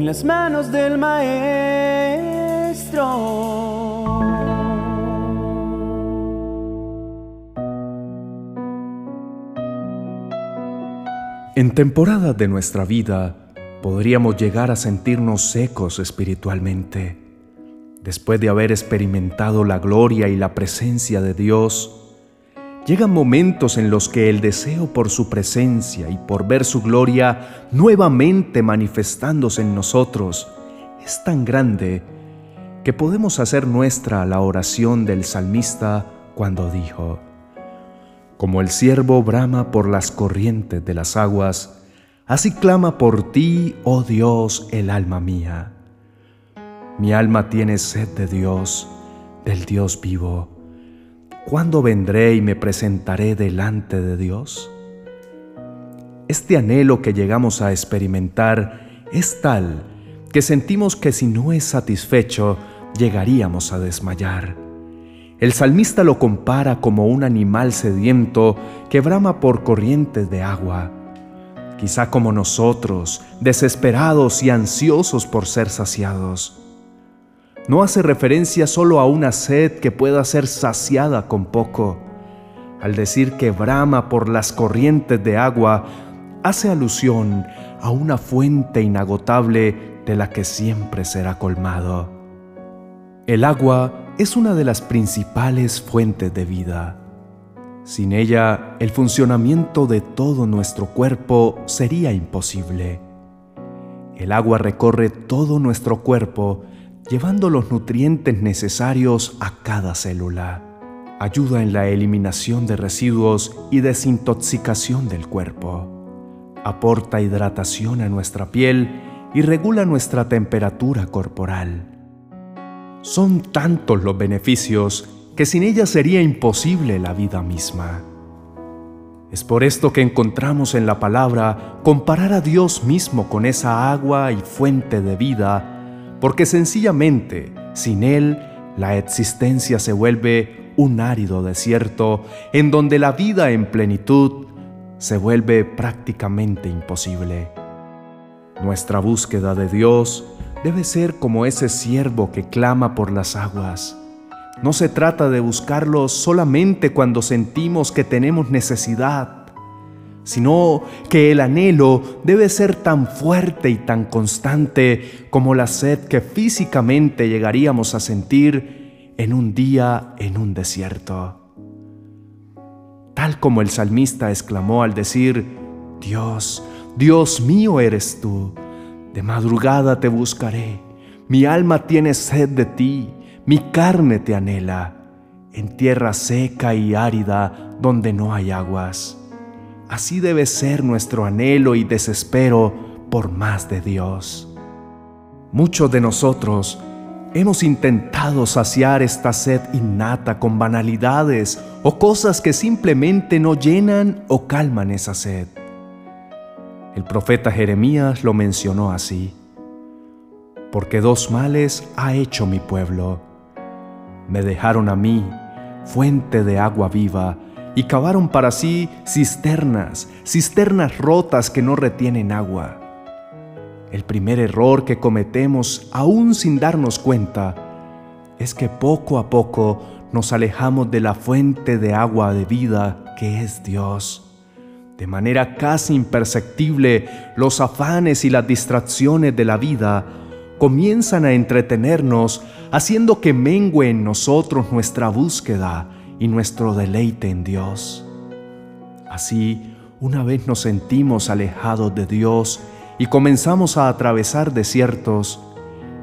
en las manos del Maestro. En temporadas de nuestra vida podríamos llegar a sentirnos secos espiritualmente. Después de haber experimentado la gloria y la presencia de Dios, llegan momentos en los que el deseo por su presencia y por ver su gloria nuevamente manifestándose en nosotros es tan grande que podemos hacer nuestra la oración del salmista cuando dijo, como el siervo brama por las corrientes de las aguas, así clama por ti, oh Dios, el alma mía. Mi alma tiene sed de Dios, del Dios vivo. ¿Cuándo vendré y me presentaré delante de Dios? Este anhelo que llegamos a experimentar es tal que sentimos que si no es satisfecho, llegaríamos a desmayar. El salmista lo compara como un animal sediento que brama por corrientes de agua, quizá como nosotros, desesperados y ansiosos por ser saciados. No hace referencia solo a una sed que pueda ser saciada con poco. Al decir que brama por las corrientes de agua, hace alusión a una fuente inagotable de la que siempre será colmado. El agua es una de las principales fuentes de vida. Sin ella, el funcionamiento de todo nuestro cuerpo sería imposible. El agua recorre todo nuestro cuerpo, llevando los nutrientes necesarios a cada célula. Ayuda en la eliminación de residuos y desintoxicación del cuerpo. Aporta hidratación a nuestra piel y regula nuestra temperatura corporal. Son tantos los beneficios que sin ella sería imposible la vida misma. Es por esto que encontramos en la palabra comparar a Dios mismo con esa agua y fuente de vida, porque sencillamente sin Él la existencia se vuelve un árido desierto en donde la vida en plenitud se vuelve prácticamente imposible. Nuestra búsqueda de Dios debe ser como ese siervo que clama por las aguas. No se trata de buscarlo solamente cuando sentimos que tenemos necesidad, sino que el anhelo debe ser tan fuerte y tan constante como la sed que físicamente llegaríamos a sentir en un día en un desierto. Tal como el salmista exclamó al decir, Dios, Dios mío eres tú, de madrugada te buscaré, mi alma tiene sed de ti, mi carne te anhela, en tierra seca y árida donde no hay aguas. Así debe ser nuestro anhelo y desespero por más de Dios. Muchos de nosotros hemos intentado saciar esta sed innata con banalidades o cosas que simplemente no llenan o calman esa sed. El profeta Jeremías lo mencionó así, porque dos males ha hecho mi pueblo. Me dejaron a mí, fuente de agua viva, y cavaron para sí cisternas, cisternas rotas que no retienen agua. El primer error que cometemos, aún sin darnos cuenta, es que poco a poco nos alejamos de la fuente de agua de vida que es Dios. De manera casi imperceptible, los afanes y las distracciones de la vida comienzan a entretenernos, haciendo que mengue en nosotros nuestra búsqueda y nuestro deleite en Dios. Así, una vez nos sentimos alejados de Dios y comenzamos a atravesar desiertos,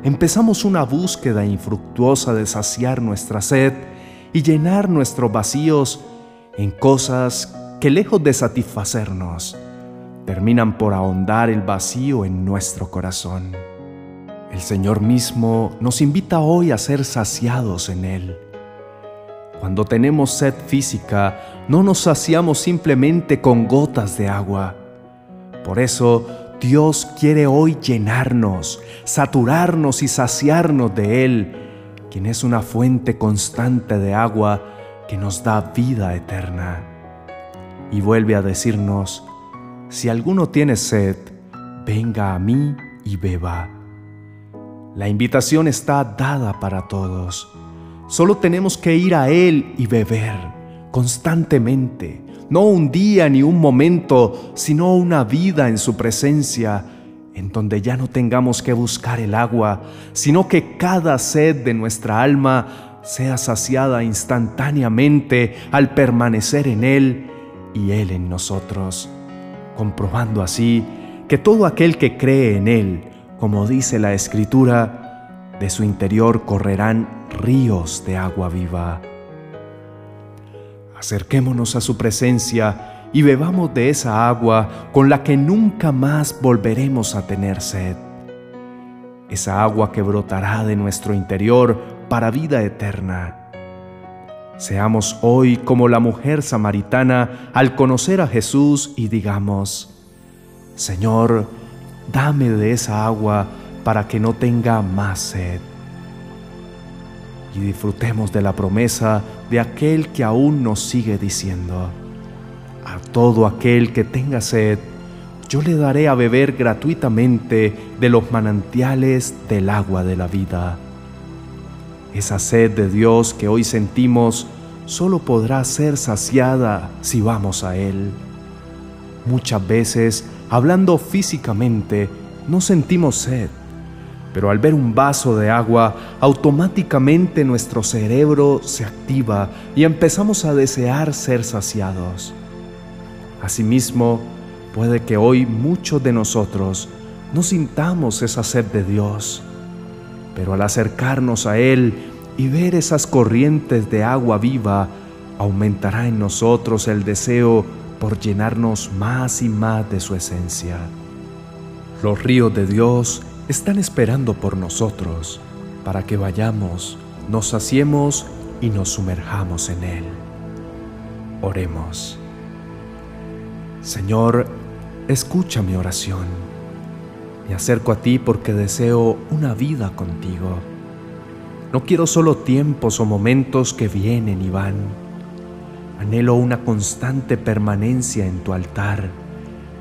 empezamos una búsqueda infructuosa de saciar nuestra sed y llenar nuestros vacíos en cosas que lejos de satisfacernos, terminan por ahondar el vacío en nuestro corazón. El Señor mismo nos invita hoy a ser saciados en Él. Cuando tenemos sed física, no nos saciamos simplemente con gotas de agua. Por eso, Dios quiere hoy llenarnos, saturarnos y saciarnos de Él, quien es una fuente constante de agua que nos da vida eterna y vuelve a decirnos, si alguno tiene sed, venga a mí y beba. La invitación está dada para todos. Solo tenemos que ir a Él y beber constantemente, no un día ni un momento, sino una vida en su presencia, en donde ya no tengamos que buscar el agua, sino que cada sed de nuestra alma sea saciada instantáneamente al permanecer en Él y Él en nosotros, comprobando así que todo aquel que cree en Él, como dice la Escritura, de su interior correrán ríos de agua viva. Acerquémonos a su presencia y bebamos de esa agua con la que nunca más volveremos a tener sed. Esa agua que brotará de nuestro interior para vida eterna. Seamos hoy como la mujer samaritana al conocer a Jesús y digamos, Señor, dame de esa agua para que no tenga más sed. Y disfrutemos de la promesa de aquel que aún nos sigue diciendo, a todo aquel que tenga sed, yo le daré a beber gratuitamente de los manantiales del agua de la vida. Esa sed de Dios que hoy sentimos solo podrá ser saciada si vamos a Él. Muchas veces, hablando físicamente, no sentimos sed, pero al ver un vaso de agua, automáticamente nuestro cerebro se activa y empezamos a desear ser saciados. Asimismo, puede que hoy muchos de nosotros no sintamos esa sed de Dios, pero al acercarnos a Él y ver esas corrientes de agua viva, aumentará en nosotros el deseo por llenarnos más y más de su esencia. Los ríos de Dios están esperando por nosotros para que vayamos, nos saciemos y nos sumerjamos en Él. Oremos. Señor, escucha mi oración. Me acerco a ti porque deseo una vida contigo. No quiero solo tiempos o momentos que vienen y van. Anhelo una constante permanencia en tu altar,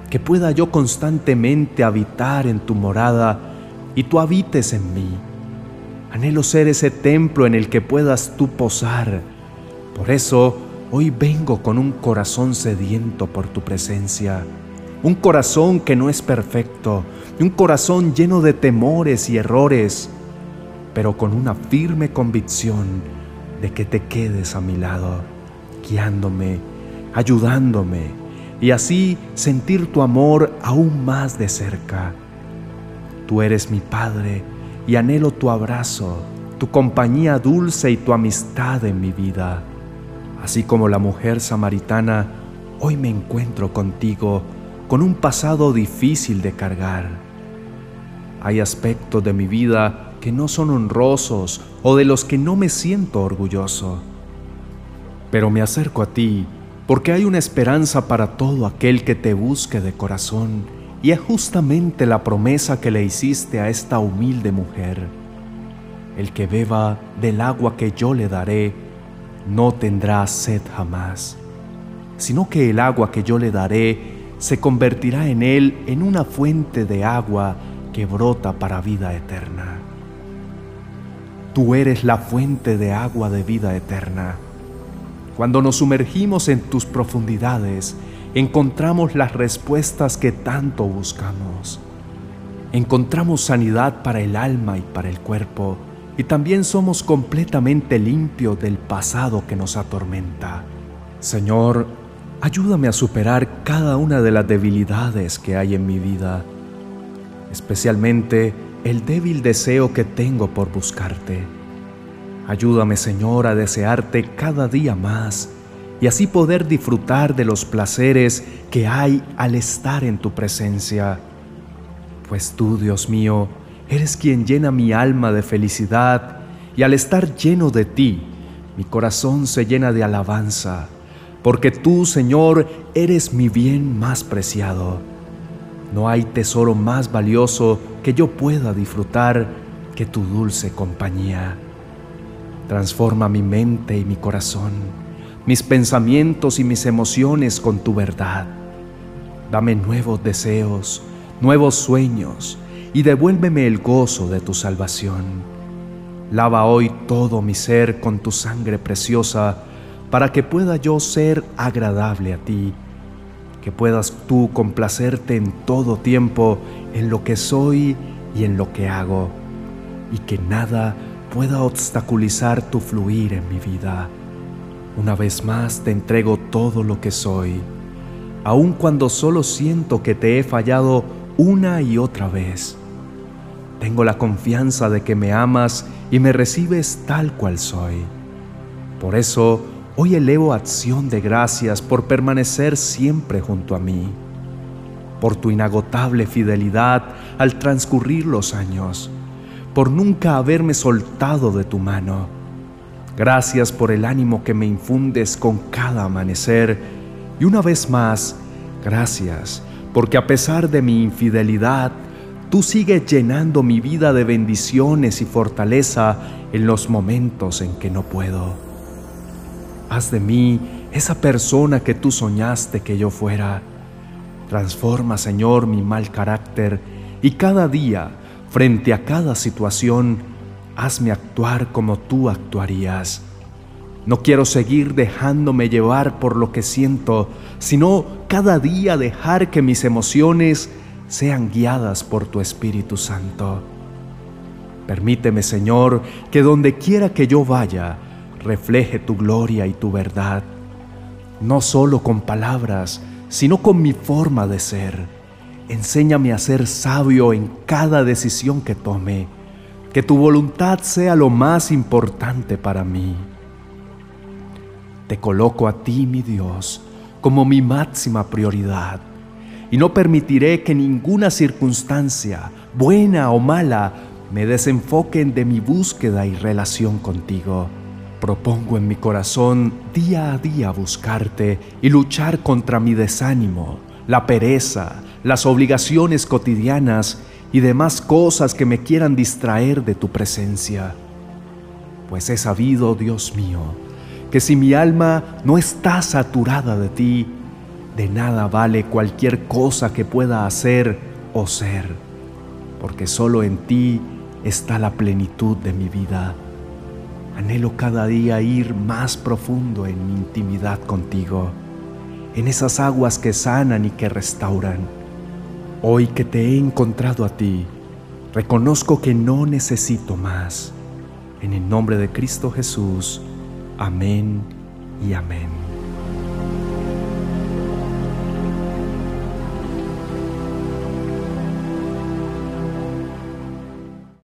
que pueda yo constantemente habitar en tu morada y tú habites en mí. Anhelo ser ese templo en el que puedas tú posar. Por eso hoy vengo con un corazón sediento por tu presencia, un corazón que no es perfecto, un corazón lleno de temores y errores, pero con una firme convicción de que te quedes a mi lado, guiándome, ayudándome y así sentir tu amor aún más de cerca. Tú eres mi Padre y anhelo tu abrazo, tu compañía dulce y tu amistad en mi vida. Así como la mujer samaritana, hoy me encuentro contigo con un pasado difícil de cargar. Hay aspectos de mi vida que no son honrosos o de los que no me siento orgulloso. Pero me acerco a ti porque hay una esperanza para todo aquel que te busque de corazón y es justamente la promesa que le hiciste a esta humilde mujer. El que beba del agua que yo le daré, no tendrá sed jamás, sino que el agua que yo le daré se convertirá en él en una fuente de agua que brota para vida eterna. Tú eres la fuente de agua de vida eterna. Cuando nos sumergimos en tus profundidades, encontramos las respuestas que tanto buscamos. Encontramos sanidad para el alma y para el cuerpo, y también somos completamente limpios del pasado que nos atormenta. Señor, ayúdame a superar cada una de las debilidades que hay en mi vida, especialmente el débil deseo que tengo por buscarte. Ayúdame, Señor, a desearte cada día más y así poder disfrutar de los placeres que hay al estar en tu presencia. Pues tú, Dios mío, eres quien llena mi alma de felicidad y al estar lleno de ti, mi corazón se llena de alabanza, porque tú, Señor, eres mi bien más preciado. No hay tesoro más valioso que yo pueda disfrutar que tu dulce compañía. Transforma mi mente y mi corazón mis pensamientos y mis emociones con tu verdad. Dame nuevos deseos, nuevos sueños y devuélveme el gozo de tu salvación. Lava hoy todo mi ser con tu sangre preciosa, para que pueda yo ser agradable a ti, que puedas tú complacerte en todo tiempo en lo que soy y en lo que hago, y que nada pueda obstaculizar tu fluir en mi vida. Una vez más te entrego todo lo que soy, aun cuando solo siento que te he fallado una y otra vez. Tengo la confianza de que me amas y me recibes tal cual soy. Por eso, hoy elevo acción de gracias por permanecer siempre junto a mí, por tu inagotable fidelidad al transcurrir los años, por nunca haberme soltado de tu mano. Gracias por el ánimo que me infundes con cada amanecer y una vez más, gracias porque a pesar de mi infidelidad, tú sigues llenando mi vida de bendiciones y fortaleza en los momentos en que no puedo. Haz de mí esa persona que tú soñaste que yo fuera. Transforma, Señor, mi mal carácter y cada día Frente a cada situación, hazme actuar como tú actuarías. No quiero seguir dejándome llevar por lo que siento, sino cada día dejar que mis emociones sean guiadas por tu Espíritu Santo. Permíteme, Señor, que donde quiera que yo vaya, refleje tu gloria y tu verdad, no solo con palabras, sino con mi forma de ser Enséñame a ser sabio en cada decisión que tome, que tu voluntad sea lo más importante para mí. Te coloco a ti, mi Dios, como mi máxima prioridad, y no permitiré que ninguna circunstancia, buena o mala, me desenfoquen de mi búsqueda y relación contigo. Propongo en mi corazón día a día buscarte y luchar contra mi desánimo, la pereza, las obligaciones cotidianas y demás cosas que me quieran distraer de tu presencia. Pues he sabido, Dios mío, que si mi alma no está saturada de ti, de nada vale cualquier cosa que pueda hacer o ser, porque solo en ti está la plenitud de mi vida. Anhelo cada día ir más profundo en mi intimidad contigo, en esas aguas que sanan y que restauran Hoy que te he encontrado a ti, reconozco que no necesito más. En el nombre de Cristo Jesús. Amén y amén.